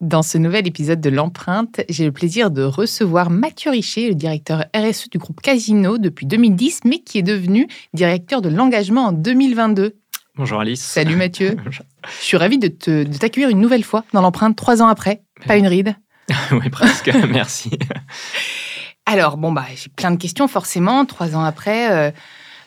Dans ce nouvel épisode de l'empreinte, j'ai le plaisir de recevoir Mathieu Richer, le directeur RSE du groupe Casino depuis 2010, mais qui est devenu directeur de l'engagement en 2022. Bonjour Alice. Salut Mathieu. Je suis ravie de, t'accueillir une nouvelle fois dans l'empreinte, trois ans après. Pas une ride. oui, presque. Merci. Alors, bon, bah, j'ai plein de questions forcément. Trois ans après, euh,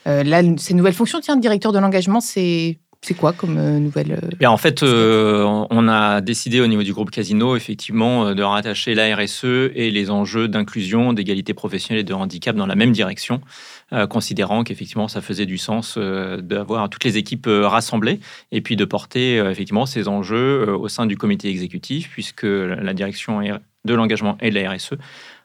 euh, là, ces nouvelles fonctions, tiens, directeur de l'engagement, c'est c'est quoi comme euh, nouvelle euh, En fait, euh, on a décidé au niveau du groupe Casino, effectivement, de rattacher la RSE et les enjeux d'inclusion, d'égalité professionnelle et de handicap dans la même direction, considérant qu'effectivement, ça faisait du sens d'avoir toutes les équipes rassemblées et puis de porter effectivement ces enjeux au sein du comité exécutif, puisque la direction de l'engagement et de la RSE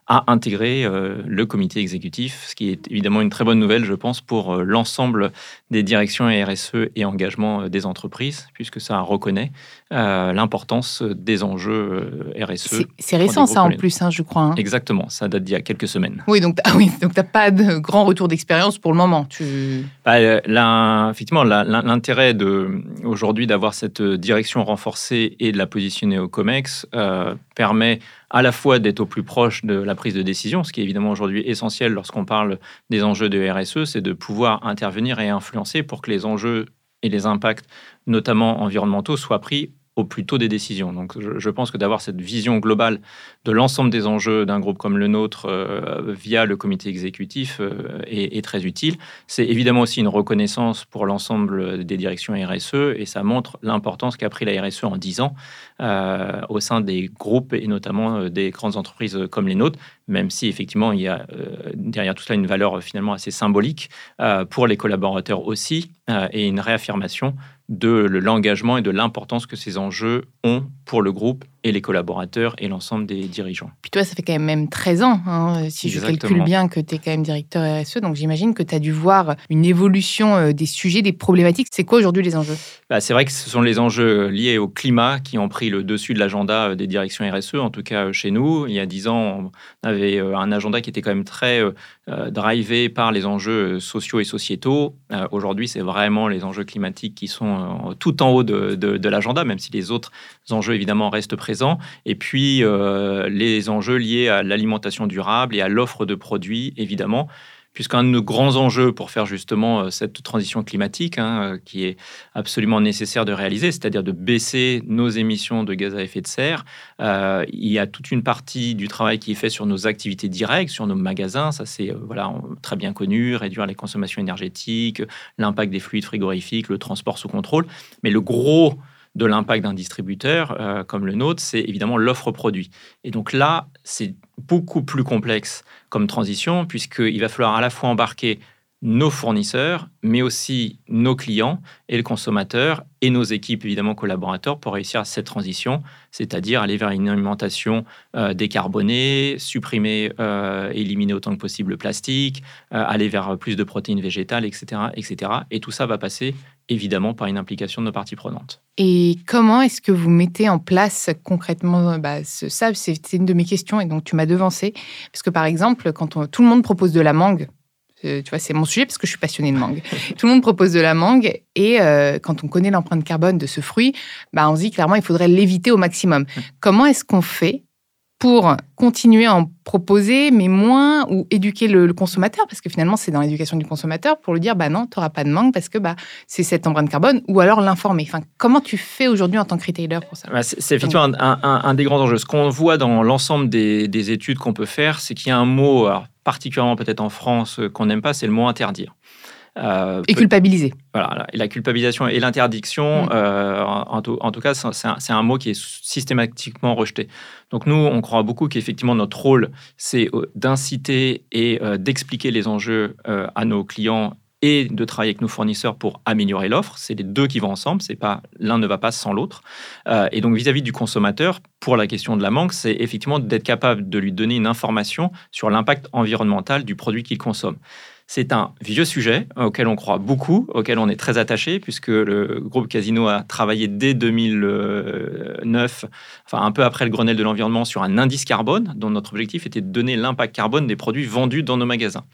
à intégrer euh, le comité exécutif, ce qui est évidemment une très bonne nouvelle, je pense, pour euh, l'ensemble des directions RSE et engagement euh, des entreprises, puisque ça reconnaît l'importance des enjeux RSE. C'est récent ça en plus, hein, je crois. Hein. Exactement, ça date d'il y a quelques semaines. Oui, donc ah oui, donc tu n'as pas de grand retour d'expérience pour le moment. Tu... Bah, effectivement, l'intérêt aujourd'hui d'avoir cette direction renforcée et de la positionner au COMEX permet à la fois d'être au plus proche de la prise de décision, ce qui est évidemment aujourd'hui essentiel lorsqu'on parle des enjeux de RSE, c'est de pouvoir intervenir et influencer pour que les enjeux et les impacts, notamment environnementaux, soient pris au plus tôt des décisions. Donc je, pense que d'avoir cette vision globale de l'ensemble des enjeux d'un groupe comme le nôtre euh, via le comité exécutif euh, est, très utile. C'est évidemment aussi une reconnaissance pour l'ensemble des directions RSE et ça montre l'importance qu'a pris la RSE en 10 ans euh, au sein des groupes et notamment des grandes entreprises comme les nôtres, même si effectivement il y a derrière tout cela une valeur finalement assez symbolique pour les collaborateurs aussi et une réaffirmation de l'engagement et de l'importance que ces enjeux ont pour le groupe et les collaborateurs et l'ensemble des dirigeants. Puis toi, ça fait quand même très ans, hein, si je calcule bien, que tu es quand même directeur RSE. Donc j'imagine que tu as dû voir une évolution euh, des sujets, des problématiques. C'est quoi aujourd'hui les enjeux? Bah, C'est vrai que ce sont les enjeux liés au climat qui ont pris le dessus de l'agenda euh, des directions RSE, en tout cas euh, chez nous. Il y a dix ans, on avait un agenda qui était quand même très drivé par les enjeux sociaux et sociétaux. Aujourd'hui, c'est vraiment les enjeux climatiques qui sont tout en haut de, de l'agenda, même si les autres enjeux évidemment restent présents. Et puis euh, les enjeux liés à l'alimentation durable et à l'offre de produits, évidemment. Puisqu'un de nos grands enjeux pour faire justement euh, cette transition climatique, hein, euh, qui est absolument nécessaire de réaliser, c'est-à-dire de baisser nos émissions de gaz à effet de serre, il y a toute une partie du travail qui est fait sur nos activités directes, sur nos magasins, ça c'est voilà très bien connu, réduire les consommations énergétiques, l'impact des fluides frigorifiques, le transport sous contrôle, mais le gros de l'impact d'un distributeur euh, comme le nôtre, c'est évidemment l'offre produit. Et donc là, c'est beaucoup plus complexe comme transition, puisqu'il va falloir à la fois embarquer nos fournisseurs, mais aussi nos clients et le consommateur et nos équipes, évidemment, collaborateurs, pour réussir cette transition, c'est-à-dire aller vers une alimentation euh, décarbonée, supprimer, euh, éliminer autant que possible le plastique, euh, aller vers plus de protéines végétales, etc., etc. Et tout ça va passer, évidemment, par une implication de nos parties prenantes. Et comment est-ce que vous mettez en place concrètement bah, ce, ça C'est une de mes questions et donc tu m'as devancé. Parce que, par exemple, quand tout le monde propose de la mangue, tu vois, c'est mon sujet parce que je suis passionnée de mangue. Tout le monde propose de la mangue et euh, quand on connaît l'empreinte carbone de ce fruit, bah, on se dit clairement il faudrait l'éviter au maximum. Comment est-ce qu'on fait pour continuer à en proposer, mais moins, ou éduquer le, consommateur, parce que finalement, c'est dans l'éducation du consommateur, pour lui dire, bah non, tu n'auras pas de mangue parce que bah, c'est cette empreinte carbone, ou alors l'informer. Enfin, comment tu fais aujourd'hui en tant que retailer pour ça? Bah, C'est effectivement un, des grands enjeux. Ce qu'on voit dans l'ensemble des, des, études qu'on peut faire, c'est qu'il y a un mot, particulièrement peut-être en France, euh, qu'on n'aime pas, c'est le mot interdire. Euh, et culpabiliser. Voilà, et la culpabilisation et l'interdiction, mm. euh, en, tout, cas, c'est un, mot qui est systématiquement rejeté. Donc nous, on croit beaucoup qu'effectivement, notre rôle, c'est d'inciter et d'expliquer les enjeux à nos clients et de travailler avec nos fournisseurs pour améliorer l'offre. C'est les deux qui vont ensemble, c'est pas l'un ne va pas sans l'autre. et donc vis-à-vis -vis du consommateur, pour la question de la manque, c'est effectivement d'être capable de lui donner une information sur l'impact environnemental du produit qu'il consomme. C'est un vieux sujet auquel on croit beaucoup, auquel on est très attaché, puisque le groupe Casino a travaillé dès 2009, enfin un peu après le Grenelle de l'environnement, sur un indice carbone, dont notre objectif était de donner l'impact carbone des produits vendus dans nos magasins.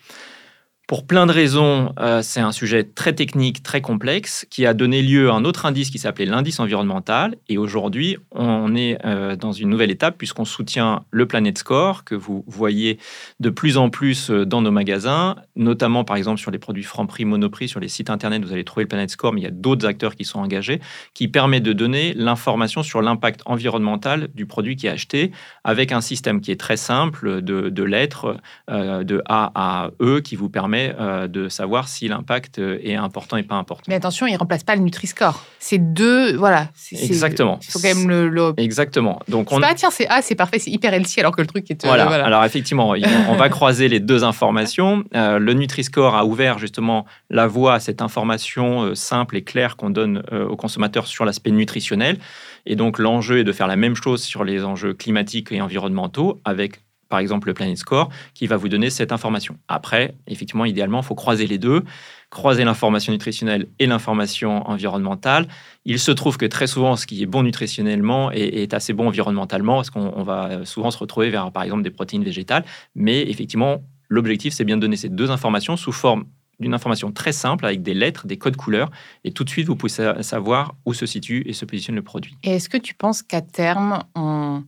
Pour plein de raisons, euh, c'est un sujet très technique, très complexe, qui a donné lieu à un autre indice qui s'appelait l'indice environnemental. Et aujourd'hui, on est euh, dans une nouvelle étape puisqu'on soutient le Planet Score, que vous voyez de plus en plus euh, dans nos magasins, notamment par exemple sur les produits Franprix, Monoprix, sur les sites internet, vous allez trouver le Planet Score, mais il y a d'autres acteurs qui sont engagés, qui permet de donner l'information sur l'impact environnemental du produit qui est acheté, avec un système qui est très simple de, de lettres de A à E qui vous permet euh, de savoir si l'impact euh, est important et pas important. Mais attention, il ne remplace pas le Nutri-Score. C'est deux, voilà. Exactement. Il faut quand même le. Exactement. Donc on. Pas, tiens, c'est ah, c'est parfait, c'est hyper healthy, alors que le truc est. Euh, voilà. Alors effectivement, on va croiser les deux informations. le Nutri-Score a ouvert justement la voie à cette information simple et claire qu'on donne aux consommateurs sur l'aspect nutritionnel. Et donc l'enjeu est de faire la même chose sur les enjeux climatiques et environnementaux avec par exemple le Planet Score, qui va vous donner cette information. Après, effectivement, idéalement, il faut croiser les deux, croiser l'information nutritionnelle et l'information environnementale. Il se trouve que très souvent, ce qui est bon nutritionnellement est, assez bon environnementalement, parce qu'on va souvent se retrouver vers, par exemple, des protéines végétales. Mais effectivement, l'objectif, c'est bien de donner ces deux informations sous forme d'une information très simple avec des lettres, des codes couleurs, et tout de suite, vous pouvez savoir où se situe et se positionne le produit. Et est-ce que tu penses qu'à terme, on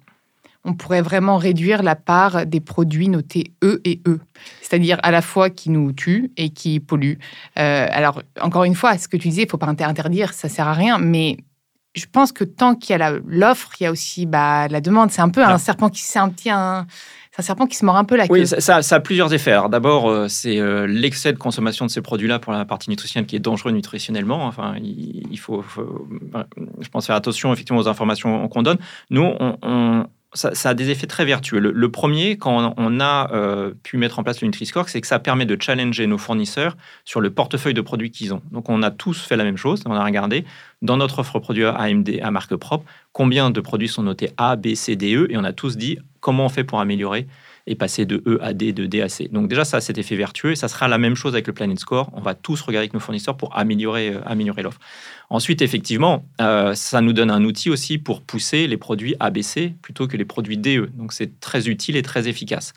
on pourrait vraiment réduire la part des produits notés E et E, c'est-à-dire à la fois qui nous tuent et qui polluent. Euh, alors, encore une fois, ce que tu disais, il ne faut pas interdire, ça sert à rien, mais je pense que tant qu'il y a l'offre, il y a aussi bah, la demande. C'est un peu un serpent qui un petit un, un serpent qui se mord un peu la queue. Oui, ça, a plusieurs effets. d'abord, euh, c'est euh, l'excès de consommation de ces produits-là pour la partie nutritionnelle qui est dangereux nutritionnellement. Enfin, il, faut, je pense, faire attention effectivement aux informations qu'on donne. Nous, on ça, a des effets très vertueux. Le, premier, quand on, a euh, pu mettre en place le Nutri-Score, c'est que ça permet de challenger nos fournisseurs sur le portefeuille de produits qu'ils ont. Donc, on a tous fait la même chose. On a regardé dans notre offre produit AMD à marque propre combien de produits sont notés A, B, C, D, E, et on a tous dit comment on fait pour améliorer et passer de E à D, de D à C. Donc déjà, ça a cet effet vertueux et ça sera la même chose avec le Planet Score. On va tous regarder avec nos fournisseurs pour améliorer, euh, l'offre. Ensuite, effectivement, euh, ça nous donne un outil aussi pour pousser les produits ABC plutôt que les produits DE. Donc c'est très utile et très efficace.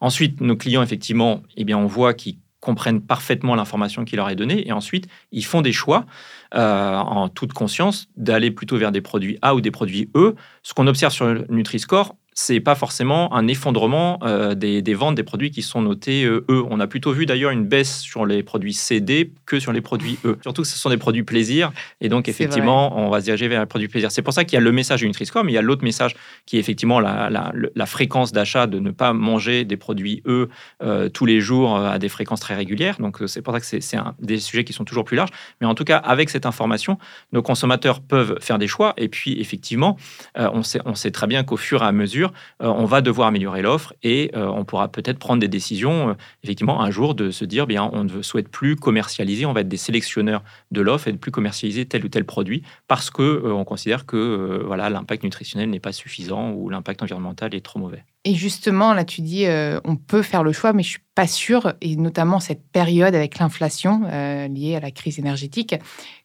Ensuite, nos clients, effectivement, eh bien, on voit qu'ils comprennent parfaitement l'information qui leur est donnée et ensuite ils font des choix euh, en toute conscience d'aller plutôt vers des produits A ou des produits E. Ce qu'on observe sur le Nutri-Score, c'est pas forcément un effondrement euh, des, ventes des produits qui sont notés euh, E. On a plutôt vu d'ailleurs une baisse sur les produits CD que sur les produits E. Surtout que ce sont des produits plaisir, et donc effectivement, on va se diriger vers les produits plaisir. C'est pour ça qu'il y a le message du Nutri-Score, mais il y a l'autre message qui est effectivement la, fréquence d'achat, de ne pas manger des produits E euh, tous les jours à des fréquences très régulières. Donc c'est pour ça que c'est des sujets qui sont toujours plus larges. Mais en tout cas, avec cette information, nos consommateurs peuvent faire des choix. Et puis effectivement, on, sait, on sait très bien qu'au fur et à mesure, mesure, on va devoir améliorer l'offre et on pourra peut-être prendre des décisions, effectivement, un jour de se dire, bien, on ne souhaite plus commercialiser, on va être des sélectionneurs de l'offre et ne plus commercialiser tel ou tel produit parce que on considère que voilà l'impact nutritionnel n'est pas suffisant ou l'impact environnemental est trop mauvais. Et justement, là, tu dis, on peut faire le choix, mais je suis pas sûre, et notamment cette période avec l'inflation liée à la crise énergétique,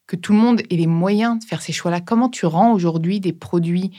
que tout le monde ait les moyens de faire ces choix-là. Comment tu rends aujourd'hui des produits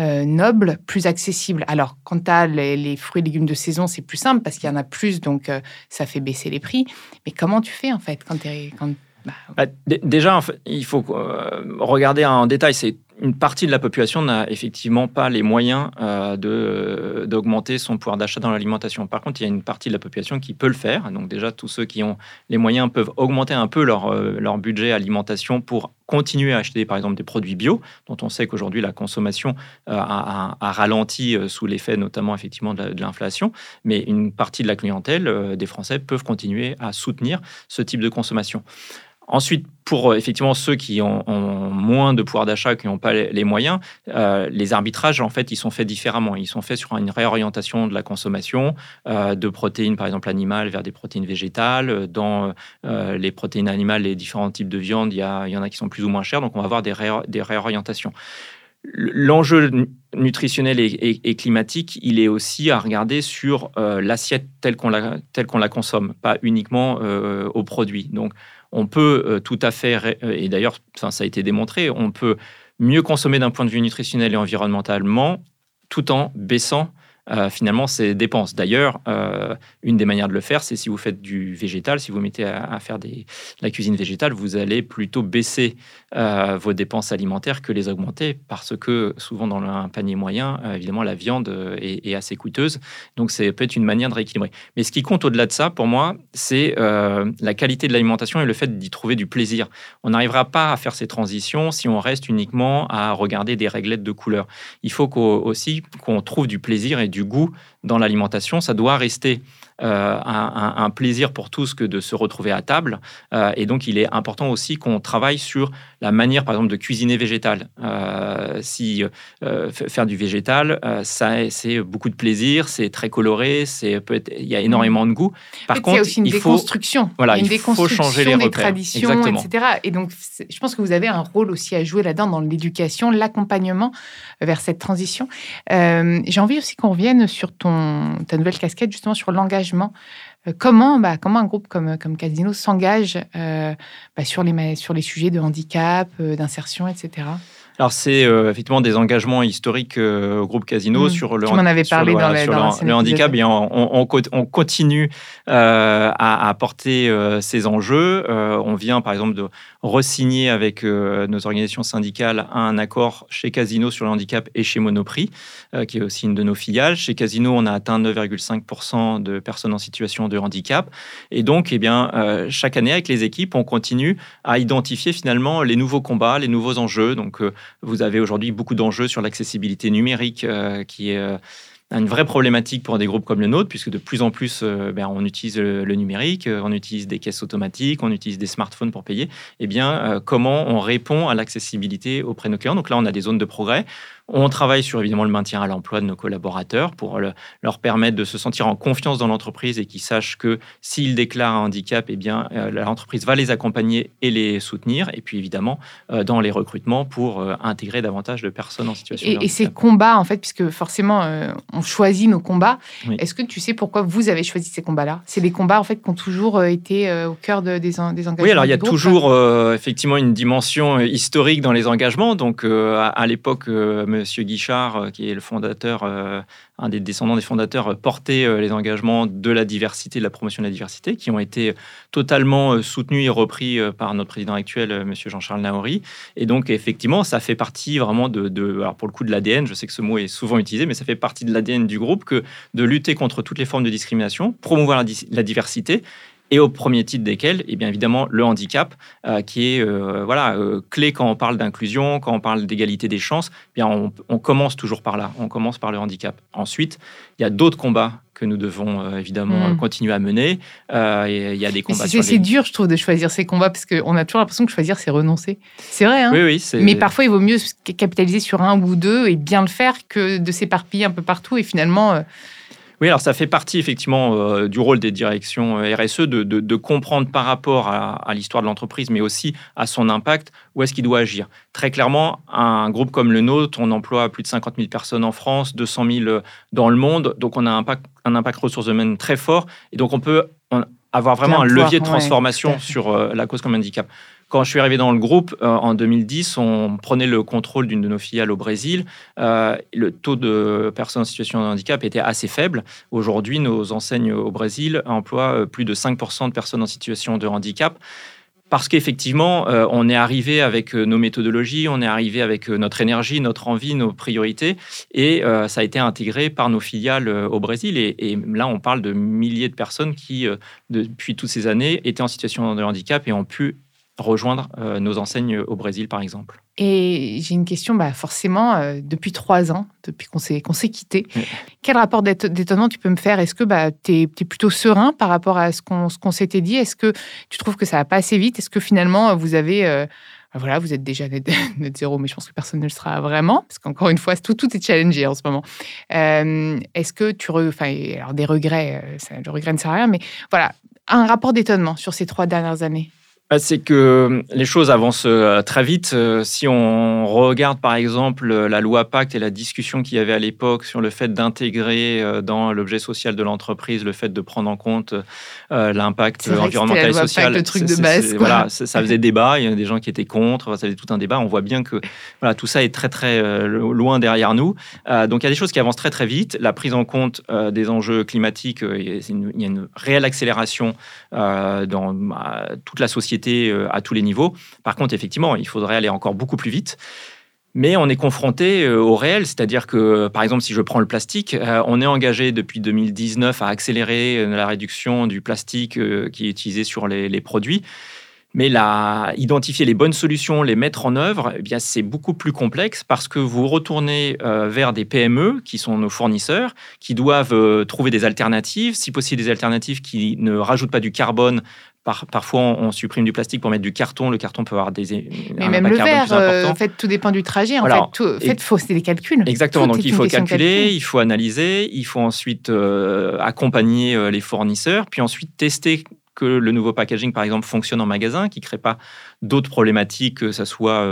euh, nobles plus accessibles Alors, quand tu as les, fruits et légumes de saison, c'est plus simple parce qu'il y en a plus, donc euh, ça fait baisser les prix. Mais comment tu fais en fait quand tu quand, bah, bah, Déjà, il faut euh, regarder en détail. C'est une partie de la population n'a effectivement pas les moyens euh, de, d'augmenter son pouvoir d'achat dans l'alimentation. Par contre, il y a une partie de la population qui peut le faire. Donc déjà, tous ceux qui ont les moyens peuvent augmenter un peu leur, euh, leur budget alimentation pour continuer à acheter par exemple des produits bio, dont on sait qu'aujourd'hui la consommation euh, a, ralenti sous l'effet notamment effectivement de, l'inflation. Mais une partie de la clientèle des Français peuvent continuer à soutenir ce type de consommation. Ensuite, pour euh, effectivement ceux qui ont, moins de pouvoir d'achat, qui n'ont pas les, moyens, euh, les arbitrages, en fait, ils sont faits différemment. Ils sont faits sur une réorientation de la consommation euh, de protéines, par exemple animales, vers des protéines végétales. Dans les protéines animales, les différents types de viande, il y, en a qui sont plus ou moins chers, donc on va avoir des, réorientations. L'enjeu nutritionnel et, climatique, il est aussi à regarder sur l'assiette telle qu'on la, la consomme, pas uniquement au produit. Donc, on peut euh, tout à fait, euh, et d'ailleurs, ça a été démontré, on peut mieux consommer d'un point de vue nutritionnel et environnementalement tout en baissant euh, finalement ces dépenses. D'ailleurs, euh, une des manières de le faire, c'est si vous faites du végétal, si vous mettez à, faire des, de la cuisine végétale, vous allez plutôt baisser euh, vos dépenses alimentaires que les augmenter, parce que souvent dans un panier moyen, évidemment, la viande est, assez coûteuse. Donc, c'est peut-être une manière de rééquilibrer. Mais ce qui compte au-delà de ça, pour moi, c'est la qualité de l'alimentation et le fait d'y trouver du plaisir. On n'arrivera pas à faire ces transitions si on reste uniquement à regarder des réglettes de couleurs. Il faut aussi qu'on trouve du plaisir et du goût dans l'alimentation. Ça doit rester euh, un, plaisir pour tous que de se retrouver à table. Euh, et donc, il est important aussi qu'on travaille sur la manière, par exemple, de cuisiner végétal. Euh, si faire du végétal, ça, c'est beaucoup de plaisir, c'est très coloré, c'est il y a énormément de goût. Par contre, il y a aussi une déconstruction. voilà, il, faut changer les des traditions, etc. Et donc, je pense que vous avez un rôle aussi à jouer là-dedans dans l'éducation, l'accompagnement vers cette transition. J'ai envie aussi qu'on revienne sur ton ta nouvelle casquette justement sur l'engagement euh, comment, bah, comment un groupe comme, comme Casino s'engage euh, bah, sur, les, sur les sujets de handicap, euh, d'insertion, etc. Alors, c'est effectivement des engagements historiques au groupe Casino mmh. sur le, tu avait parlé dans, le, handicap. Et on, on, continue à, à, porter ces enjeux. on vient, par exemple, de resigner avec euh, nos organisations syndicales un accord chez Casino sur le handicap et chez Monoprix, euh, qui est aussi une de nos filiales. Chez Casino, on a atteint 9,5% de personnes en situation de handicap. Et donc, eh bien, euh, chaque année, avec les équipes, on continue à identifier finalement les nouveaux combats, les nouveaux enjeux. Donc, vous avez aujourd'hui beaucoup d'enjeux sur l'accessibilité numérique qui est une vraie problématique pour des groupes comme le nôtre, puisque de plus en plus, euh, ben, on utilise le, numérique, euh, on utilise des caisses automatiques, on utilise des smartphones pour payer. Eh bien, euh, comment on répond à l'accessibilité auprès de nos clients? Donc là, on a des zones de progrès. On travaille sur évidemment le maintien à l'emploi de nos collaborateurs pour leur permettre de se sentir en confiance dans l'entreprise et qu'ils sachent que s'ils déclarent un handicap, eh bien euh, l'entreprise va les accompagner et les soutenir. Et puis évidemment euh, dans les recrutements pour euh, intégrer davantage de personnes en situation et, de handicap. Et ces combats, en fait, puisque forcément on choisit nos combats. Est-ce que tu sais pourquoi vous avez choisi ces combats-là? C'est des combats en fait qui ont toujours été au cœur des, des, engagements. Oui, alors il y a toujours effectivement une dimension historique dans les engagements. Donc à, l'époque, Monsieur Guichard, euh, qui est le fondateur, euh, un des descendants des fondateurs, euh, portait les engagements de la diversité, de la promotion de la diversité, qui ont été totalement soutenus et repris par notre président actuel, Monsieur Jean-Charles Naori. Et donc, effectivement, ça fait partie vraiment de, alors pour le coup de l'ADN, je sais que ce mot est souvent utilisé, mais ça fait partie de l'ADN du groupe que de lutter contre toutes les formes de discrimination, promouvoir la diversité et au premier titre desquels, et eh bien évidemment, le handicap, euh, qui est euh, voilà, euh, clé quand on parle d'inclusion, quand on parle d'égalité des chances. Eh bien, on, on, commence toujours par là, on commence par le handicap. Ensuite, il y a d'autres combats que nous devons évidemment mm. continuer à mener. il y a des combats. C'est dur, je trouve, de choisir ces combats parce qu'on a toujours l'impression que choisir, c'est renoncer. C'est vrai, hein oui, oui, Mais parfois, il vaut mieux capitaliser sur un ou deux et bien le faire que de s'éparpiller un peu partout et finalement oui, alors ça fait partie effectivement euh, du rôle des directions euh, RSE de, comprendre par rapport à, l'histoire de l'entreprise, mais aussi à son impact, où est-ce qu'il doit agir. Très clairement, un groupe comme le nôtre, on emploie plus de 50 000 personnes en France, 200 000 euh, dans le monde, donc on a un impact, un impact ressources humaines très fort, et donc on peut avoir vraiment un levier de transformation sur la cause comme handicap. Quand je suis arrivé dans le groupe euh, en 2010, on prenait le contrôle d'une de nos filiales au Brésil. Euh, le taux de personnes en situation de handicap était assez faible. Aujourd'hui, nos enseignes au Brésil emploient euh, plus de 5% de personnes en situation de handicap parce qu'effectivement, on est arrivé avec nos méthodologies, on est arrivé avec notre énergie, notre envie, nos priorités, et ça a été intégré par nos filiales au Brésil. Et, et, là, on parle de milliers de personnes qui, depuis toutes ces années, étaient en situation de handicap et ont pu rejoindre euh, nos enseignes au Brésil, par exemple. Et j'ai une question, bah forcément, euh, depuis trois ans, depuis qu'on s'est, s'est quitté, quel rapport d'étonnement tu peux me faire? Est-ce que bah, tu es, plutôt serein par rapport à ce qu'on, qu'on s'était dit? Est-ce que tu trouves que ça va pas assez vite? Est-ce que finalement, vous avez... Euh, bah, voilà, vous êtes déjà net, zéro, mais je pense que personne ne le sera vraiment, parce qu'encore une fois, tout, tout est challengé en ce moment. est-ce que tu... Enfin, alors des regrets, ça, le regret ne sert à rien, mais voilà, un rapport d'étonnement sur ces trois dernières années c'est que euh, les choses avancent euh, très vite. Euh, si on regarde par exemple la loi Pacte et la discussion qu'il y avait à l'époque sur le fait d'intégrer dans l'objet social de l'entreprise le fait de prendre en compte l'impact environnemental et social, le truc de base. Voilà, ça faisait débat. Il y a des gens qui étaient contre. Ça faisait tout un débat. On voit bien que voilà, tout ça est très très loin derrière nous. donc il y a des choses qui avancent très très vite. La prise en compte des enjeux climatiques, il y a une réelle accélération dans bah, toute la société euh, à tous les niveaux. Par contre, effectivement, il faudrait aller encore beaucoup plus vite. Mais on est confronté euh, au réel, c'est-à-dire que, par exemple, si je prends le plastique, euh, on est engagé depuis 2019 à accélérer la réduction du plastique qui est utilisé sur les, produits. Mais la, identifier les bonnes solutions, les mettre en œuvre, eh bien c'est beaucoup plus complexe parce que vous retournez vers des PME qui sont nos fournisseurs, qui doivent trouver des alternatives, si possible des alternatives qui ne rajoutent pas du carbone parfois, on, supprime du plastique pour mettre du carton. Le carton peut avoir des. Mais même le verre, euh, en fait, tout dépend du trajet. En fait, tout, fait faut, c'est des calculs. Exactement. donc, il faut calculer, il faut analyser, il faut ensuite euh, accompagner euh, les fournisseurs, puis ensuite tester que le nouveau packaging, par exemple, fonctionne en magasin, qui ne crée pas d'autres problématiques, que ce soit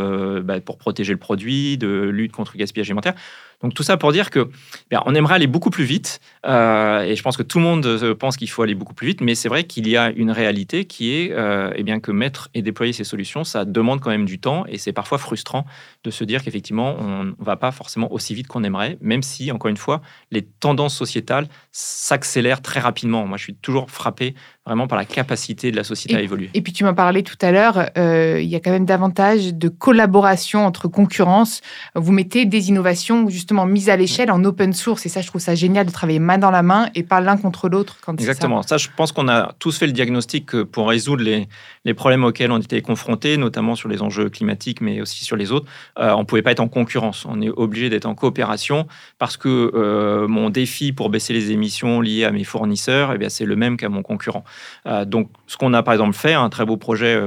bah, pour protéger le produit, de lutte contre le gaspillage alimentaire. Donc tout ça pour dire que bien, on aimerait aller beaucoup plus vite, euh, et je pense que tout le monde euh, pense qu'il faut aller beaucoup plus vite, mais c'est vrai qu'il y a une réalité qui est euh, eh bien que mettre et déployer ces solutions, ça demande quand même du temps, et c'est parfois frustrant de se dire qu'effectivement on ne va pas forcément aussi vite qu'on aimerait, même si encore une fois les tendances sociétales s'accélèrent très rapidement. Moi, je suis toujours frappé vraiment par la capacité de la société à évoluer. Et puis tu m'en parlais tout à l'heure, il y a quand même davantage de collaboration entre concurrence. Vous mettez des innovations justement mise à l'échelle en open source. Et ça, je trouve ça génial de travailler main dans la main et pas l'un contre l'autre. Exactement. Ça. je pense qu'on a tous fait le diagnostic pour résoudre les, les, problèmes auxquels on était confrontés, notamment sur les enjeux climatiques, mais aussi sur les autres. Euh, on ne pouvait pas être en concurrence. On est obligé d'être en coopération parce que euh, mon défi pour baisser les émissions liées à mes fournisseurs, eh c'est le même qu'à mon concurrent. Euh, donc, ce qu'on a par exemple fait, un très beau projet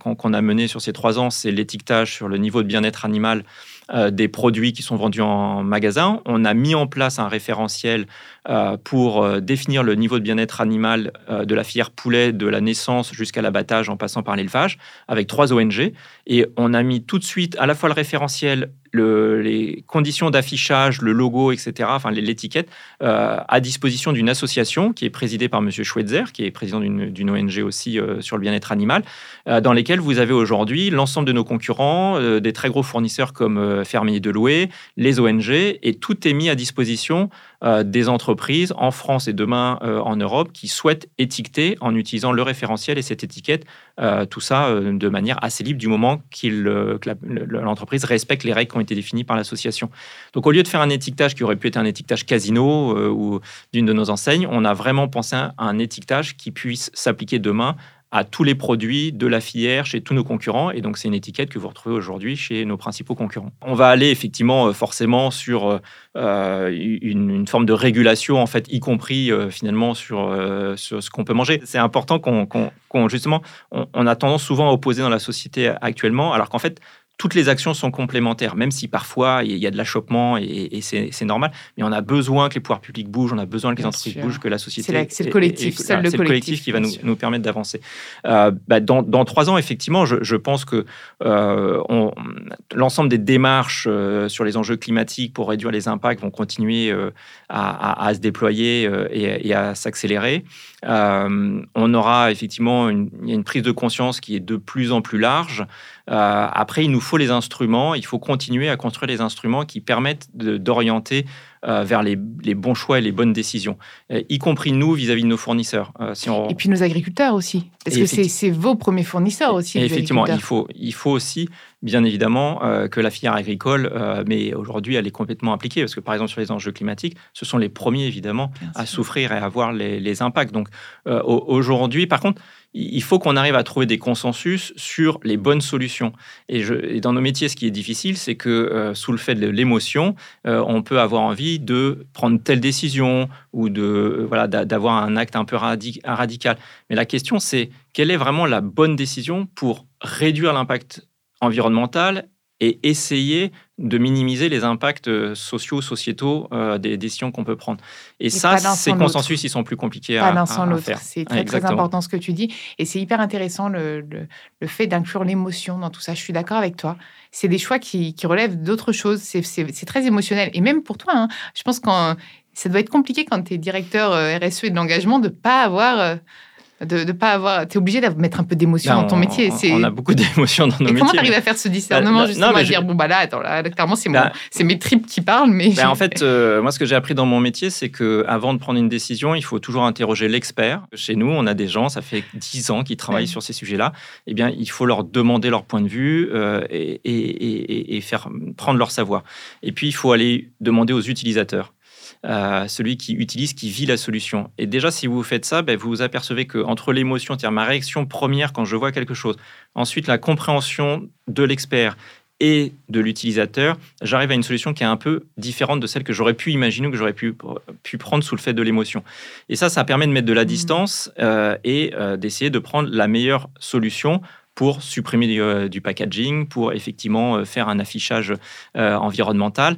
qu'on a mené sur ces trois ans, c'est l'étiquetage sur le niveau de bien-être animal euh, des produits qui sont vendus en magasin. On a mis en place un référentiel euh, pour euh, définir le niveau de bien-être animal de la filière poulet de la naissance jusqu'à l'abattage en passant par l'élevage avec trois ONG. Et on a mis tout de suite à la fois le référentiel les conditions d'affichage, le logo, etc., enfin l'étiquette, euh, à disposition d'une association qui est présidée par M. Schweitzer, qui est président d'une ONG aussi euh, sur le bien-être animal, euh, dans lesquelles vous avez aujourd'hui l'ensemble de nos concurrents, des très gros fournisseurs comme fermiers de louer, les ONG, et tout est mis à disposition des entreprises en France et demain en Europe qui souhaitent étiqueter en utilisant le référentiel et cette étiquette, tout ça de manière assez libre du moment qu'il, que l'entreprise respecte les règles qui ont été définies par l'association. Donc au lieu de faire un étiquetage qui aurait pu être un étiquetage casino ou d'une de nos enseignes, on a vraiment pensé à un étiquetage qui puisse s'appliquer demain à tous les produits de la filière chez tous nos concurrents. Et donc, c'est une étiquette que vous retrouvez aujourd'hui chez nos principaux concurrents. On va aller effectivement euh, forcément sur euh, une, forme de régulation, en fait, y compris euh, finalement sur, sur, ce qu'on peut manger. C'est important qu'on, justement, on, a tendance souvent à opposer dans la société actuellement, alors qu'en fait, toutes les actions sont complémentaires, même si parfois il y a de l'achoppement et, c'est normal. Mais on a besoin que les pouvoirs publics bougent, on a besoin que les entreprises bougent, que la société. C'est le collectif, c'est le, collectif qui va nous, nous, permettre d'avancer. Euh, bah, dans, dans, trois ans, effectivement, je, je pense que euh, l'ensemble des démarches euh, sur les enjeux climatiques pour réduire les impacts vont continuer à, à, à, se déployer et, et, à s'accélérer. On aura effectivement une, prise de conscience qui est de plus en plus large. Euh, après, il nous faut les instruments, il faut continuer à construire les instruments qui permettent d'orienter euh, vers les, bons choix et les bonnes décisions, euh, y compris nous vis-à-vis de nos fournisseurs. si Et puis nos agriculteurs aussi, parce que c'est vos premiers fournisseurs aussi. effectivement, il faut, il faut aussi, bien évidemment, que la filière agricole, mais aujourd'hui, elle est complètement impliquée, parce que par exemple, sur les enjeux climatiques, ce sont les premiers, évidemment, à souffrir et à avoir les, les impacts. Donc aujourd'hui, par contre, il faut qu'on arrive à trouver des consensus sur les bonnes solutions. Et, dans nos métiers, ce qui est difficile, c'est que euh, sous le fait de l'émotion, euh, on peut avoir envie de prendre telle décision ou de euh, voilà d'avoir un acte un peu radical. Mais la question, c'est quelle est vraiment la bonne décision pour réduire l'impact environnemental et essayer de minimiser les impacts euh, sociaux, sociétaux euh, des décisions qu'on peut prendre. Et, ça, ces consensus, ils sont plus compliqués à, à, faire. C'est très, très, important ce que tu dis. Et c'est hyper intéressant le, le, fait d'inclure l'émotion dans tout ça. Je suis d'accord avec toi. C'est des choix qui, qui relèvent d'autres choses. C'est très émotionnel. Et même pour toi, hein, je pense que ça doit être compliqué quand tu es directeur euh, RSE et de l'engagement de ne pas avoir de ne pas avoir. Tu es obligé de mettre un peu d'émotion dans ton métier. On a beaucoup d'émotions dans nos métiers. Et comment tu arrives à faire ce discernement, bah, justement, à dire, bon, bah là, attends, là, clairement, c'est bah, mes tripes qui parlent. Mais bah, en fait, euh, moi, ce que j'ai appris dans mon métier, c'est que avant de prendre une décision, il faut toujours interroger l'expert. Chez nous, on a des gens, ça fait 10 ans qu'ils travaillent sur ces sujets-là. Eh bien, il faut leur demander leur point de vue euh, et, et, et faire prendre leur savoir. Et puis, il faut aller demander aux utilisateurs. Euh, celui qui utilise, qui vit la solution. Et déjà, si vous faites ça, ben, vous vous apercevez que entre l'émotion, c'est-à-dire ma réaction première quand je vois quelque chose, ensuite la compréhension de l'expert et de l'utilisateur, j'arrive à une solution qui est un peu différente de celle que j'aurais pu imaginer ou que j'aurais pu, pu prendre sous le fait de l'émotion. Et ça, ça permet de mettre de la mmh. distance euh, et euh, d'essayer de prendre la meilleure solution pour supprimer du, euh, packaging, pour effectivement euh, faire un affichage euh, environnemental.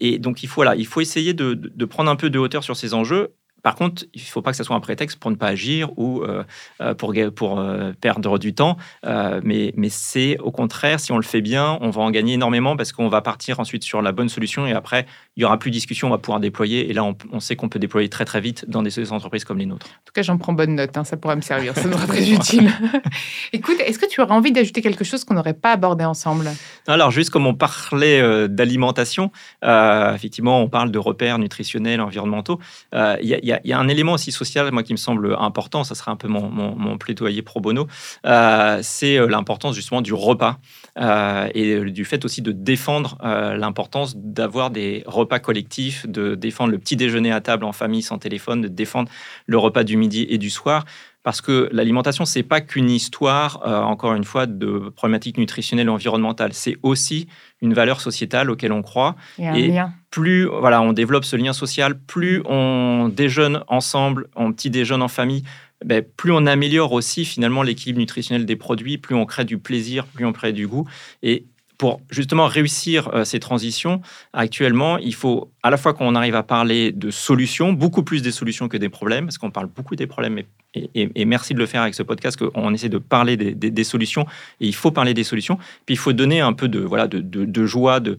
et donc, il faut, il faut essayer de, prendre un peu de hauteur sur ces enjeux par contre, il ne faut pas que ça soit un prétexte pour ne pas agir ou euh, euh, pour, pour euh, perdre du temps. mais mais c'est au contraire, si on le fait bien, on va en gagner énormément parce qu'on va partir ensuite sur la bonne solution et après, il y aura plus de discussion, on va pouvoir déployer. Et là, on, sait qu'on peut déployer très très vite dans des entreprises comme les nôtres. En tout cas, j'en prends bonne note. Hein, ça pourra me servir. Ça sera très utile. Écoute, est-ce que tu aurais envie d'ajouter quelque chose qu'on n'aurait pas abordé ensemble? Alors, juste comme on parlait d'alimentation, effectivement, on parle de repères nutritionnels, environnementaux. Il y, y, y, a un élément aussi social, moi, qui me semble important, ça serait un peu mon, plaidoyer pro bono, euh, c'est euh, l'importance justement du repas euh, et du fait aussi de défendre l'importance d'avoir des repas collectifs, de défendre le petit déjeuner à table en famille sans téléphone, de défendre le repas du midi et du soir parce que l'alimentation, c'est pas qu'une histoire, encore une fois, de problématiques nutritionnelles ou environnementales. C'est aussi une valeur sociétale auquel on croit. Et, plus voilà, on développe ce lien social, plus on déjeune ensemble, on petit déjeune en famille, ben, plus on améliore aussi finalement l'équilibre nutritionnel des produits, plus on crée du plaisir, plus on crée du goût. Et pour justement réussir euh, ces transitions, actuellement, il faut à la fois qu'on arrive à parler de solutions, beaucoup plus des solutions que des problèmes, parce qu'on parle beaucoup des problèmes, et, merci de le faire avec ce podcast, qu'on essaie de parler des, solutions, et il faut parler des solutions, puis il faut donner un peu de, voilà, de, de joie, de,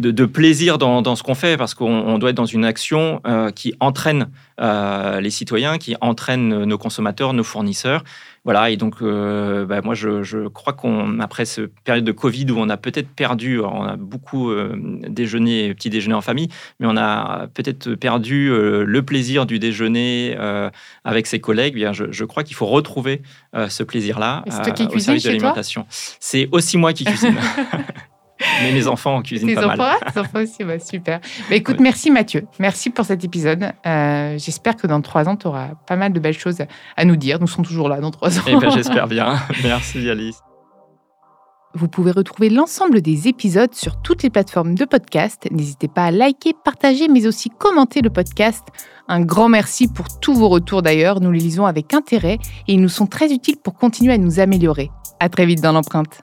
de, plaisir dans, ce qu'on fait, parce qu'on doit être dans une action euh, qui entraîne euh, les citoyens, qui entraîne nos consommateurs, nos fournisseurs. Voilà, et donc euh, bah, moi je, crois qu'on après cette période de Covid où on a peut-être perdu, on a beaucoup déjeuné, petit déjeuner en famille, mais on a peut-être perdu le plaisir du déjeuner avec ses collègues. Eh bien, je, crois qu'il faut retrouver ce plaisir-là au service de l'alimentation. C'est aussi moi qui cuisine. Mais mes enfants en cuisinent pas enfants, mal. Tes enfants aussi, bah, super. Bah, écoute, merci Mathieu. Merci pour cet épisode. Euh, j'espère que dans trois ans, tu auras pas mal de belles choses à nous dire. Nous sommes toujours là dans trois ans. Eh ben, j'espère bien. Merci Alice. Vous pouvez retrouver l'ensemble des épisodes sur toutes les plateformes de podcast. N'hésitez pas à liker, partager, mais aussi commenter le podcast. Un grand merci pour tous vos retours d'ailleurs. Nous les lisons avec intérêt et ils nous sont très utiles pour continuer à nous améliorer. À très vite dans l'empreinte.